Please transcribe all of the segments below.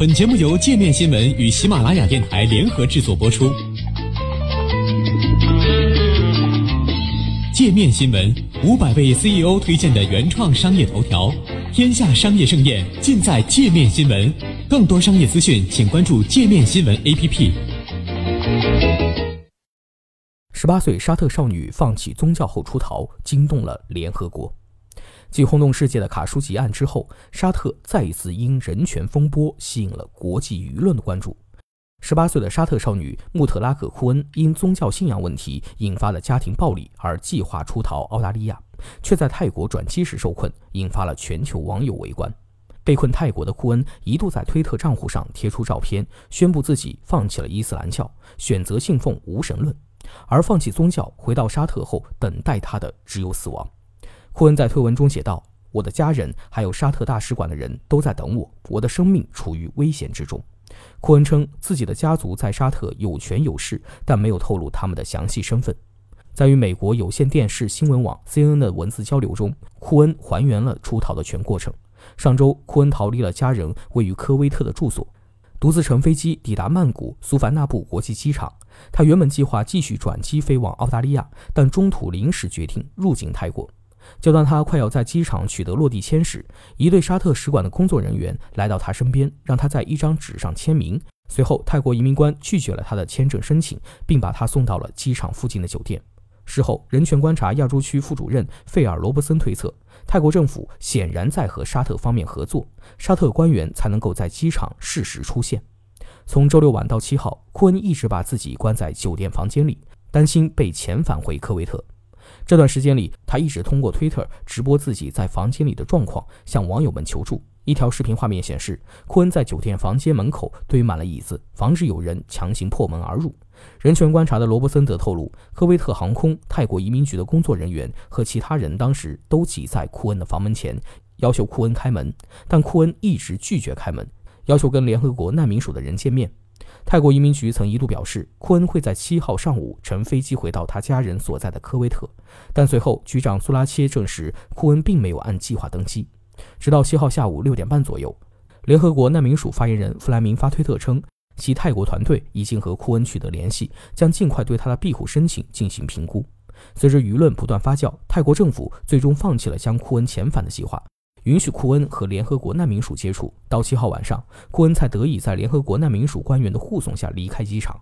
本节目由界面新闻与喜马拉雅电台联合制作播出。界面新闻五百位 CEO 推荐的原创商业头条，天下商业盛宴尽在界面新闻。更多商业资讯，请关注界面新闻 APP。十八岁沙特少女放弃宗教后出逃，惊动了联合国。继轰动世界的卡舒吉案之后，沙特再一次因人权风波吸引了国际舆论的关注。十八岁的沙特少女穆特拉克·库恩因宗教信仰问题引发了家庭暴力，而计划出逃澳大利亚，却在泰国转机时受困，引发了全球网友围观。被困泰国的库恩一度在推特账户上贴出照片，宣布自己放弃了伊斯兰教，选择信奉无神论，而放弃宗教回到沙特后，等待他的只有死亡。库恩在推文中写道：“我的家人还有沙特大使馆的人都在等我，我的生命处于危险之中。”库恩称自己的家族在沙特有权有势，但没有透露他们的详细身份。在与美国有线电视新闻网 CNN 的文字交流中，库恩还原了出逃的全过程。上周，库恩逃离了家人位于科威特的住所，独自乘飞机抵达曼谷苏凡纳布国际机场。他原本计划继续转机飞往澳大利亚，但中途临时决定入境泰国。就当他快要在机场取得落地签时，一对沙特使馆的工作人员来到他身边，让他在一张纸上签名。随后，泰国移民官拒绝了他的签证申请，并把他送到了机场附近的酒店。事后，人权观察亚洲区副主任费尔·罗伯森推测，泰国政府显然在和沙特方面合作，沙特官员才能够在机场适时出现。从周六晚到七号，库恩一直把自己关在酒店房间里，担心被遣返回科威特。这段时间里，他一直通过推特直播自己在房间里的状况，向网友们求助。一条视频画面显示，库恩在酒店房间门口堆满了椅子，防止有人强行破门而入。人权观察的罗伯森则透露，科威特航空、泰国移民局的工作人员和其他人当时都挤在库恩的房门前，要求库恩开门，但库恩一直拒绝开门，要求跟联合国难民署的人见面。泰国移民局曾一度表示，库恩会在七号上午乘飞机回到他家人所在的科威特，但随后局长苏拉切证实，库恩并没有按计划登机。直到七号下午六点半左右，联合国难民署发言人弗莱明发推特称，其泰国团队已经和库恩取得联系，将尽快对他的庇护申请进行评估。随着舆论不断发酵，泰国政府最终放弃了将库恩遣返的计划。允许库恩和联合国难民署接触，到七号晚上，库恩才得以在联合国难民署官员的护送下离开机场。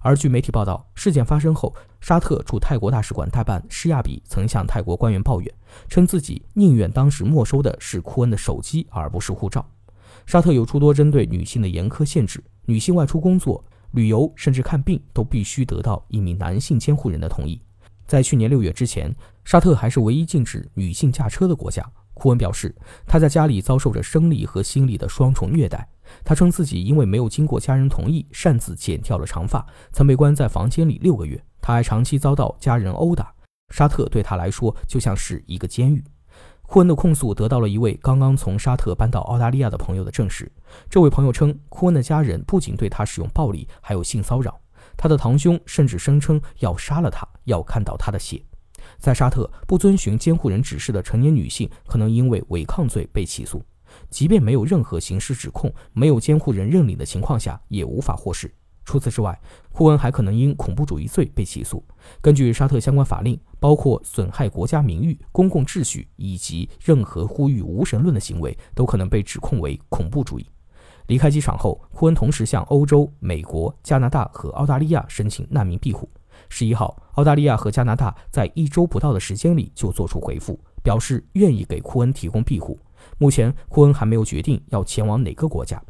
而据媒体报道，事件发生后，沙特驻泰国大使馆代办施亚比曾向泰国官员抱怨，称自己宁愿当时没收的是库恩的手机，而不是护照。沙特有诸多针对女性的严苛限制，女性外出工作、旅游甚至看病都必须得到一名男性监护人的同意。在去年六月之前，沙特还是唯一禁止女性驾车的国家。库恩表示，他在家里遭受着生理和心理的双重虐待。他称自己因为没有经过家人同意，擅自剪掉了长发，曾被关在房间里六个月。他还长期遭到家人殴打。沙特对他来说就像是一个监狱。库恩的控诉得到了一位刚刚从沙特搬到澳大利亚的朋友的证实。这位朋友称，库恩的家人不仅对他使用暴力，还有性骚扰。他的堂兄甚至声称要杀了他，要看到他的血。在沙特，不遵循监护人指示的成年女性可能因为违抗罪被起诉，即便没有任何刑事指控，没有监护人认领的情况下也无法获释。除此之外，库恩还可能因恐怖主义罪被起诉。根据沙特相关法令，包括损害国家名誉、公共秩序以及任何呼吁无神论的行为，都可能被指控为恐怖主义。离开机场后，库恩同时向欧洲、美国、加拿大和澳大利亚申请难民庇护。十一号，澳大利亚和加拿大在一周不到的时间里就做出回复，表示愿意给库恩提供庇护。目前，库恩还没有决定要前往哪个国家。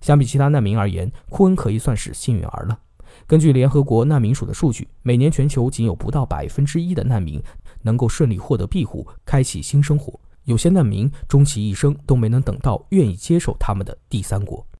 相比其他难民而言，库恩可以算是幸运儿了。根据联合国难民署的数据，每年全球仅有不到百分之一的难民能够顺利获得庇护，开启新生活。有些难民终其一生都没能等到愿意接受他们的第三国。